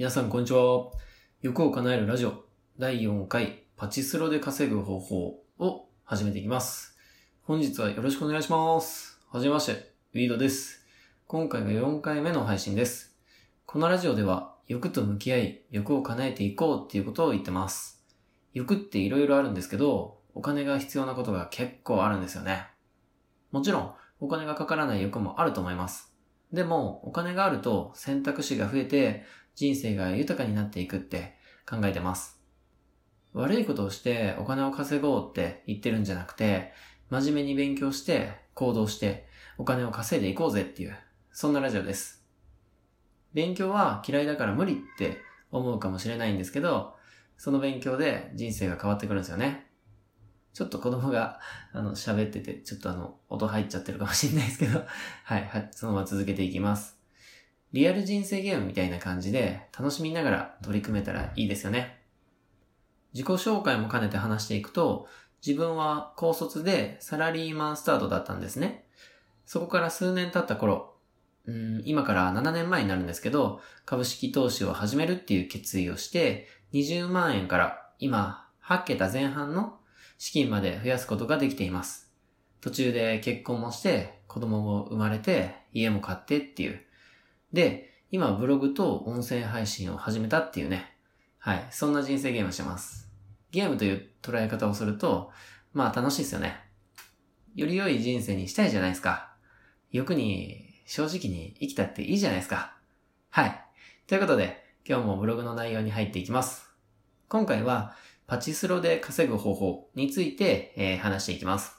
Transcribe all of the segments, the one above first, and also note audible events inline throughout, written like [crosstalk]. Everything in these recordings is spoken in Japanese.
皆さん、こんにちは。欲を叶えるラジオ第4回パチスロで稼ぐ方法を始めていきます。本日はよろしくお願いします。はじめまして、ウィードです。今回が4回目の配信です。このラジオでは欲と向き合い、欲を叶えていこうっていうことを言ってます。欲って色々あるんですけど、お金が必要なことが結構あるんですよね。もちろん、お金がかからない欲もあると思います。でも、お金があると選択肢が増えて、人生が豊かになっていくって考えてます。悪いことをしてお金を稼ごうって言ってるんじゃなくて、真面目に勉強して、行動して、お金を稼いでいこうぜっていう、そんなラジオです。勉強は嫌いだから無理って思うかもしれないんですけど、その勉強で人生が変わってくるんですよね。ちょっと子供が、あの、喋ってて、ちょっとあの、音入っちゃってるかもしれないですけど、はい、はい、そのまま続けていきます。リアル人生ゲームみたいな感じで楽しみながら取り組めたらいいですよね。自己紹介も兼ねて話していくと、自分は高卒でサラリーマンスタートだったんですね。そこから数年経った頃、うん今から7年前になるんですけど、株式投資を始めるっていう決意をして、20万円から今8桁前半の資金まで増やすことができています。途中で結婚もして、子供も生まれて、家も買ってっていう。で、今ブログと音声配信を始めたっていうね。はい。そんな人生ゲームをしてます。ゲームという捉え方をすると、まあ楽しいですよね。より良い人生にしたいじゃないですか。欲に、正直に生きたっていいじゃないですか。はい。ということで、今日もブログの内容に入っていきます。今回は、パチスロで稼ぐ方法について、えー話していきます、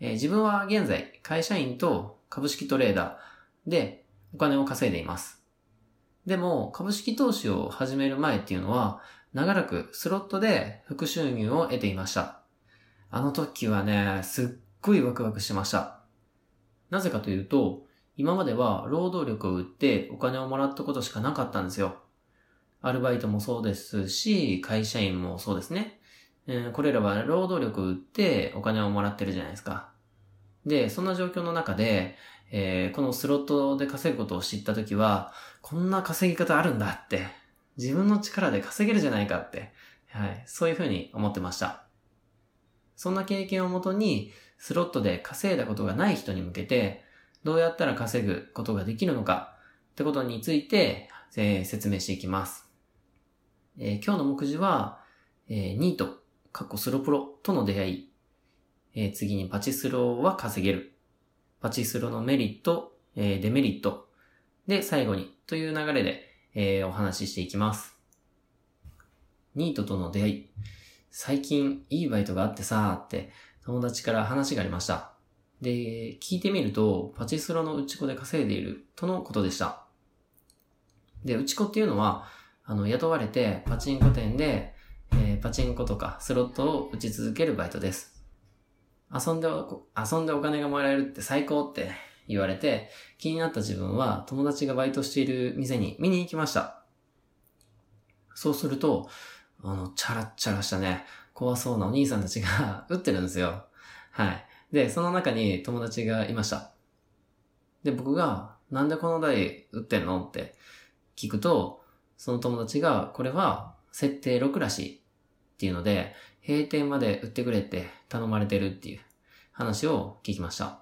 えー自分は現在、会社員と株式トレーダーでお金を稼いでいます。でも、株式投資を始める前っていうのは、長らくスロットで副収入を得ていました。あの時はね、すっごいワクワクしました。なぜかというと、今までは労働力を売ってお金をもらったことしかなかったんですよ。アルバイトもそうですし、会社員もそうですね。えーこれらは労働力を売ってお金をもらってるじゃないですか。で、そんな状況の中で、えーこのスロットで稼ぐことを知ったときは、こんな稼ぎ方あるんだって、自分の力で稼げるじゃないかって、はい、そういうふうに思ってました。そんな経験をもとに、スロットで稼いだことがない人に向けて、どうやったら稼ぐことができるのかってことについて、えー説明していきます。えー今日の目次は、えーニート、過去スロプロとの出会い、えー次にパチスローは稼げる、パチスロのメリット、えーデメリット、で、最後に、という流れで、えーお話ししていきます。ニートとの出会い。最近、いいバイトがあってさーって、友達から話がありました。で、聞いてみると、パチスロの打ち子で稼いでいる、とのことでした。で、打ち子っていうのは、あの、雇われて、パチンコ店で、えーパチンコとかスロットを打ち続けるバイトです。遊んで、遊んでお金がもらえるって最高って言われて、気になった自分は友達がバイトしている店に見に行きました。そうすると、あの、チャラッチャラしたね、怖そうなお兄さんたちが [laughs] 打ってるんですよ。はい。で、その中に友達がいました。で、僕が、なんでこの台打ってんのって聞くと、その友達が、これは設定6らしいっていうので、閉店まで売ってくれって頼まれてるっていう話を聞きました。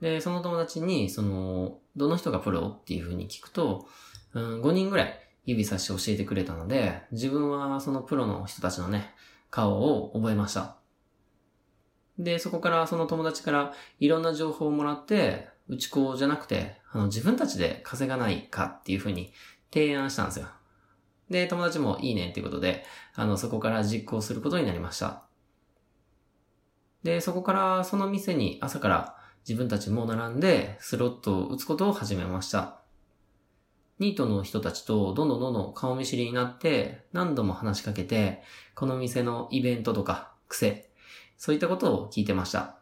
で、その友達に、その、どの人がプロっていう風に聞くと、うん、5人ぐらい指差し教えてくれたので、自分はそのプロの人たちのね、顔を覚えました。で、そこからその友達からいろんな情報をもらって、打ち子じゃなくて、あの自分たちで稼がないかっていう風に提案したんですよ。で、友達もいいねっていうことで、あの、そこから実行することになりました。で、そこからその店に朝から自分たちも並んでスロットを打つことを始めました。ニートの人たちとどんどんどんどん顔見知りになって何度も話しかけて、この店のイベントとか癖、そういったことを聞いてました。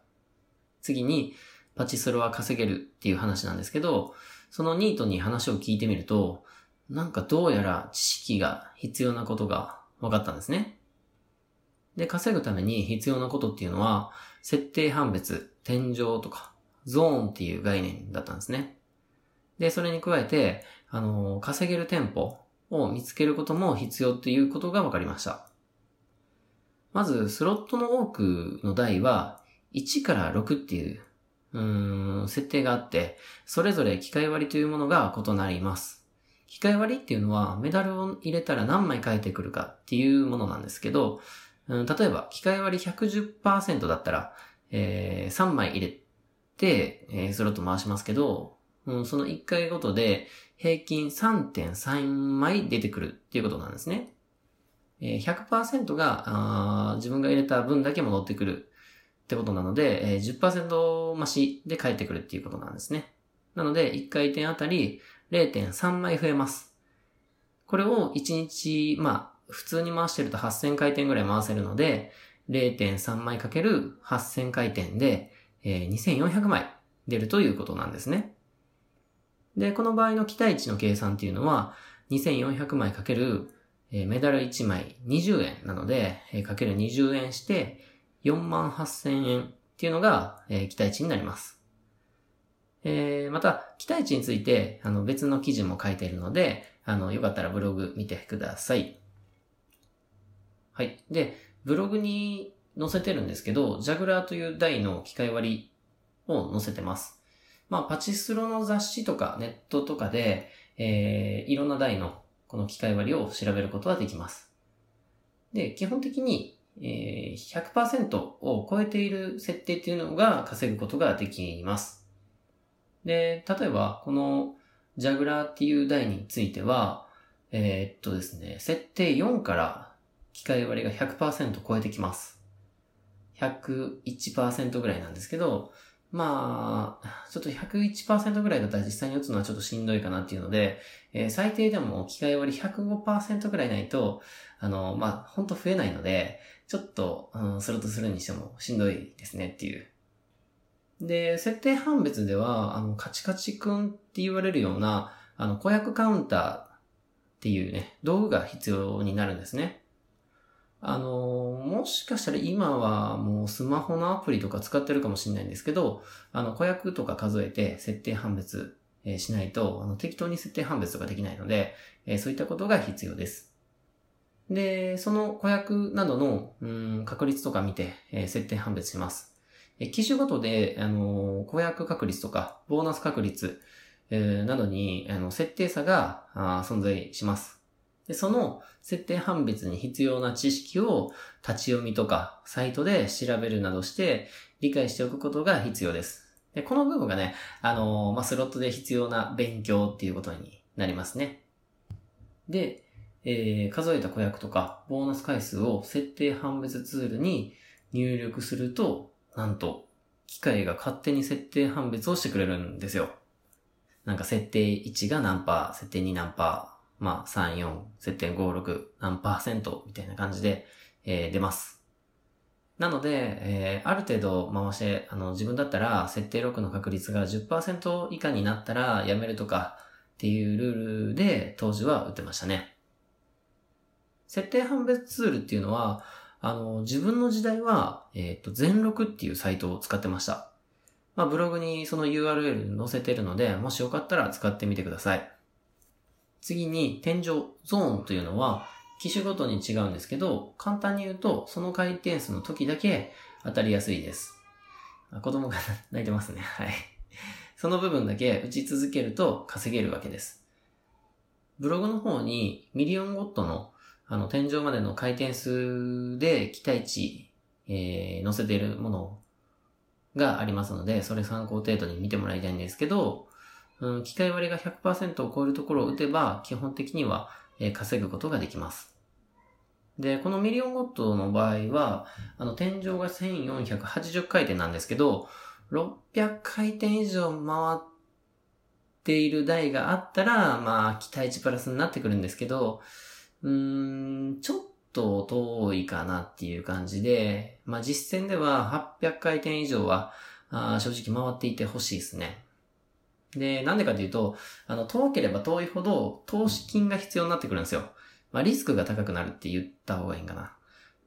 次に、パチスロは稼げるっていう話なんですけど、そのニートに話を聞いてみると、なんかどうやら知識が必要なことが分かったんですね。で、稼ぐために必要なことっていうのは、設定判別、天井とか、ゾーンっていう概念だったんですね。で、それに加えて、あの、稼げる店舗を見つけることも必要っていうことが分かりました。まず、スロットの多くの台は、1から6っていう、うーん、設定があって、それぞれ機械割りというものが異なります。機械割りっていうのは、メダルを入れたら何枚返ってくるかっていうものなんですけど、うん、例えば、機械割り110%だったら、えー、3枚入れて、えー、スロット回しますけど、うん、その1回ごとで平均3.3枚出てくるっていうことなんですね。えー、100%があ自分が入れた分だけ戻ってくるってことなので、えー、10%増しで返ってくるっていうことなんですね。なので、1回転あたり0.3枚増えます。これを1日、まあ、普通に回してると8000回転ぐらい回せるので、0.3枚かける8000回転で、えー、2400枚出るということなんですね。で、この場合の期待値の計算っていうのは、2400枚かける、えー、メダル1枚20円なので、えー、かける20円して、4万8000円っていうのが、えー、期待値になります。えー、また、期待値について、あの、別の記事も書いているので、あの、よかったらブログ見てください。はい。で、ブログに載せてるんですけど、ジャグラーという台の機械割りを載せてます。まあ、パチスロの雑誌とかネットとかで、えー、いろんな台のこの機械割りを調べることはできます。で、基本的に、えー、100%を超えている設定っていうのが稼ぐことができます。で、例えば、このジャグラーっていう台については、えー、っとですね、設定4から機械割りが100%超えてきます。101%ぐらいなんですけど、まあ、ちょっと101%ぐらいだったら実際に打つのはちょっとしんどいかなっていうので、えー、最低でも機械割り105%ぐらいないと、あの、まあ、ほんと増えないので、ちょっと、うん、スロットするにしてもしんどいですねっていうで、設定判別では、あの、カチカチくんって言われるような、あの、子役カウンターっていうね、道具が必要になるんですね。あの、もしかしたら今はもうスマホのアプリとか使ってるかもしれないんですけど、あの、子役とか数えて設定判別しないと、あの、適当に設定判別とかできないので、えそういったことが必要です。で、その子役などの、うん、確率とか見て、え設定判別します。え機種ごとで、あの、公約確率とか、ボーナス確率、えー、などに、あの、設定差があ存在します。で、その設定判別に必要な知識を立ち読みとか、サイトで調べるなどして理解しておくことが必要です。で、この部分がね、あのまあ、スロットで必要な勉強っていうことになりますね。で、えー、数えた子役とか、ボーナス回数を設定判別ツールに入力すると、なんと、機械が勝手に設定判別をしてくれるんですよ。なんか設定1が何パー、設定2何パー、まあ3、4、設定5、6何パーセントみたいな感じで、えー、出ます。なので、えー、ある程度回して、あの、自分だったら設定6の確率が10%以下になったらやめるとかっていうルールで当時は打ってましたね。設定判別ツールっていうのは、あの、自分の時代は、えっ、ー、と、全録っていうサイトを使ってました。まあ、ブログにその URL 載せてるので、もしよかったら使ってみてください。次に、天井、ゾーンというのは、機種ごとに違うんですけど、簡単に言うと、その回転数の時だけ当たりやすいです。子供が泣いてますね。[laughs] はい。その部分だけ打ち続けると稼げるわけです。ブログの方にミリオンゴットのあの、天井までの回転数で期待値、えー、載せているものがありますので、それ参考程度に見てもらいたいんですけど、うん、機械割りが100%を超えるところを打てば、基本的には、えー、稼ぐことができます。で、このミリオンゴットの場合は、あの、天井が1480回転なんですけど、600回転以上回っている台があったら、まあ、期待値プラスになってくるんですけど、うーん、ちょっと遠いかなっていう感じで、まあ実践では800回転以上はあ正直回っていてほしいですね。で、なんでかというと、あの、遠ければ遠いほど投資金が必要になってくるんですよ。まあリスクが高くなるって言った方がいいんかな。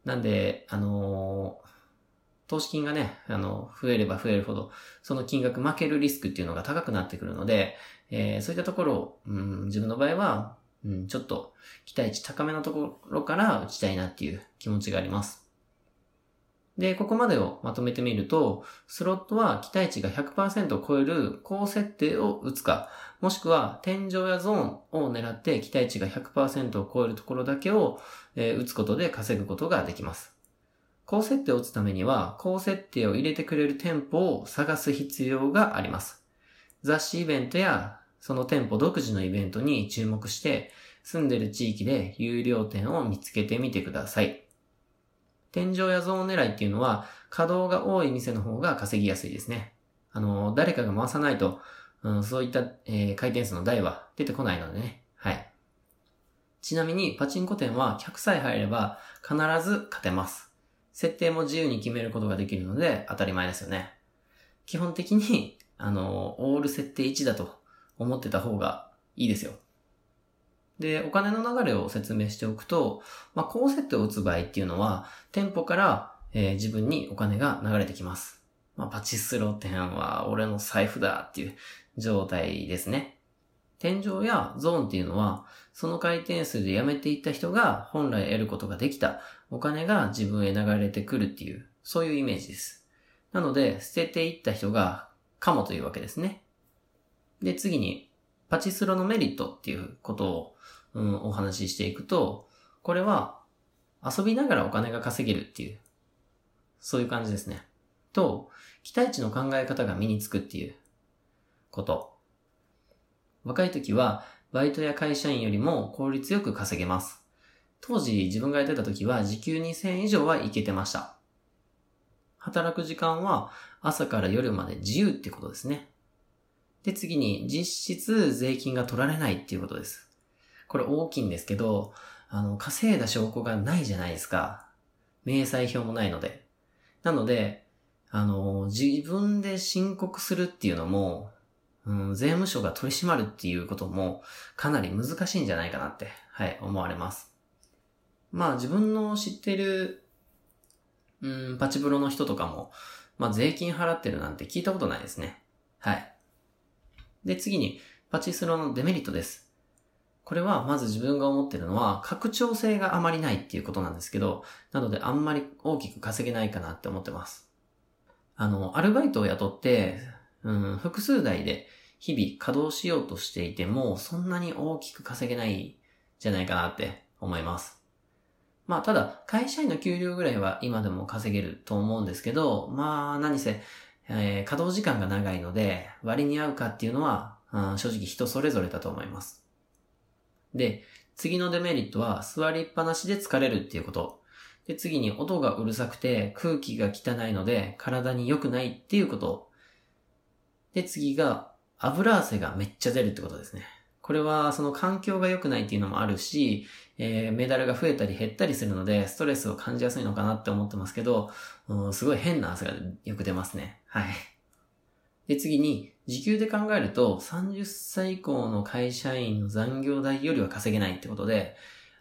なんで、あのー、投資金がね、あの、増えれば増えるほど、その金額負けるリスクっていうのが高くなってくるので、えー、そういったところを、うん、自分の場合は、うん、ちょっと期待値高めのところから打ちたいなっていう気持ちがあります。で、ここまでをまとめてみると、スロットは期待値が100%を超える高設定を打つか、もしくは天井やゾーンを狙って期待値が100%を超えるところだけを、え打つことで稼ぐことができます。高設定を打つためには、高設定を入れてくれる店舗を探す必要があります。雑誌イベントやその店舗独自のイベントに注目して、住んでる地域で有料店を見つけてみてください。天井やゾーン狙いっていうのは、稼働が多い店の方が稼ぎやすいですね。あの、誰かが回さないと、うん、そういった、えー、回転数の台は出てこないのでね。はい。ちなみに、パチンコ店は客さえ入れば必ず勝てます。設定も自由に決めることができるので当たり前ですよね。基本的に、あの、オール設定1だと思ってた方がいいですよ。で、お金の流れを説明しておくと、まあ、高設定を打つ場合っていうのは、店舗から、えー、自分にお金が流れてきます。まあ、パチスロ店は俺の財布だっていう状態ですね。天井やゾーンっていうのは、その回転数で辞めていった人が本来得ることができたお金が自分へ流れてくるっていう、そういうイメージです。なので、捨てていった人がかもというわけですね。で、次に、パチスロのメリットっていうことをうん、お話ししていくと、これは遊びながらお金が稼げるっていう、そういう感じですね。と、期待値の考え方が身につくっていうこと。若い時は、バイトや会社員よりも効率よく稼げます。当時自分がやってた時は時給2000円以上はいけてました。働く時間は朝から夜まで自由ってことですね。で、次に実質税金が取られないっていうことです。これ大きいんですけど、あの、稼いだ証拠がないじゃないですか。明細表もないので。なので、あの、自分で申告するっていうのも、うん、税務署が取り締まるっていうこともかなり難しいんじゃないかなって、はい、思われます。まあ自分の知ってる、うん、パチブロの人とかも、まあ税金払ってるなんて聞いたことないですね。はい。で、次に、パチスロのデメリットです。これはまず自分が思ってるのは拡張性があまりないっていうことなんですけど、なのであんまり大きく稼げないかなって思ってます。あの、アルバイトを雇って、うん、複数台で日々稼働しようとしていても、そんなに大きく稼げないじゃないかなって思います。まあ、ただ、会社員の給料ぐらいは今でも稼げると思うんですけど、まあ、何せ、えー、稼働時間が長いので、割に合うかっていうのは、うん、正直人それぞれだと思います。で、次のデメリットは座りっぱなしで疲れるっていうこと。で、次に音がうるさくて空気が汚いので体に良くないっていうこと。で、次が油汗がめっちゃ出るってことですね。これはその環境が良くないっていうのもあるし、えー、メダルが増えたり減ったりするので、ストレスを感じやすいのかなって思ってますけど、うん、すごい変な汗がよく出ますね。はい。で、次に、時給で考えると、30歳以降の会社員の残業代よりは稼げないってことで、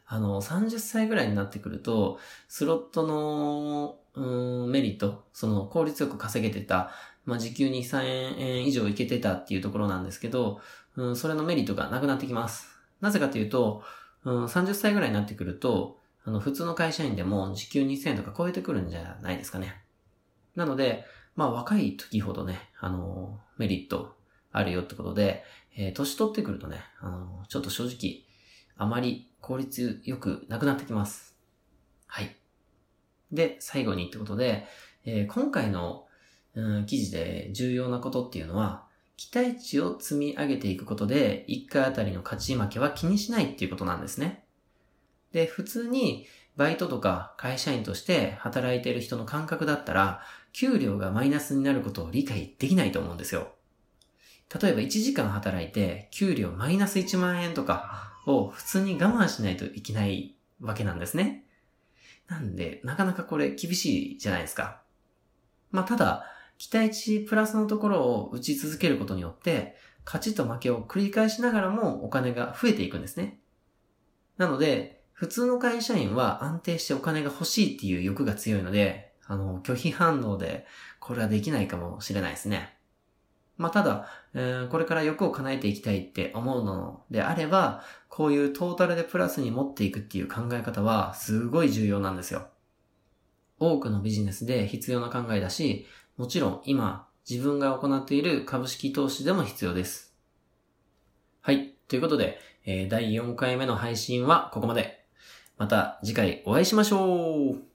あの、30歳ぐらいになってくると、スロットの、うん、メリット、その、効率よく稼げてた、まあ、時給に3円以上いけてたっていうところなんですけど、うん、それのメリットがなくなってきます。なぜかというと、うん、30歳ぐらいになってくると、あの、普通の会社員でも時給2000円とか超えてくるんじゃないですかね。なので、まあ若い時ほどね、あの、メリットあるよってことで、えー、年取ってくるとね、あの、ちょっと正直、あまり効率よくなくなってきます。はい。で、最後にってことで、え、今回の、うん、記事で重要なことっていうのは、期待値を積み上げていくことで、1回あたりの勝ち負けは気にしないっていうことなんですね。で、普通にバイトとか会社員として働いてる人の感覚だったら、給料がマイナスになることを理解できないと思うんですよ。例えば1時間働いて、給料マイナス1万円とかを普通に我慢しないといけないわけなんですね。なんで、なかなかこれ厳しいじゃないですか。まあ、ただ、期待値プラスのところを打ち続けることによって、勝ちと負けを繰り返しながらもお金が増えていくんですね。なので、普通の会社員は安定してお金が欲しいっていう欲が強いので、あの、拒否反応で、これはできないかもしれないですね。まあ、ただ、えー、これから欲を叶えていきたいって思うのであれば、こういうトータルでプラスに持っていくっていう考え方はすごい重要なんですよ。多くのビジネスで必要な考えだし、もちろん今自分が行っている株式投資でも必要です。はい。ということで、えー、第4回目の配信はここまで。また次回お会いしましょう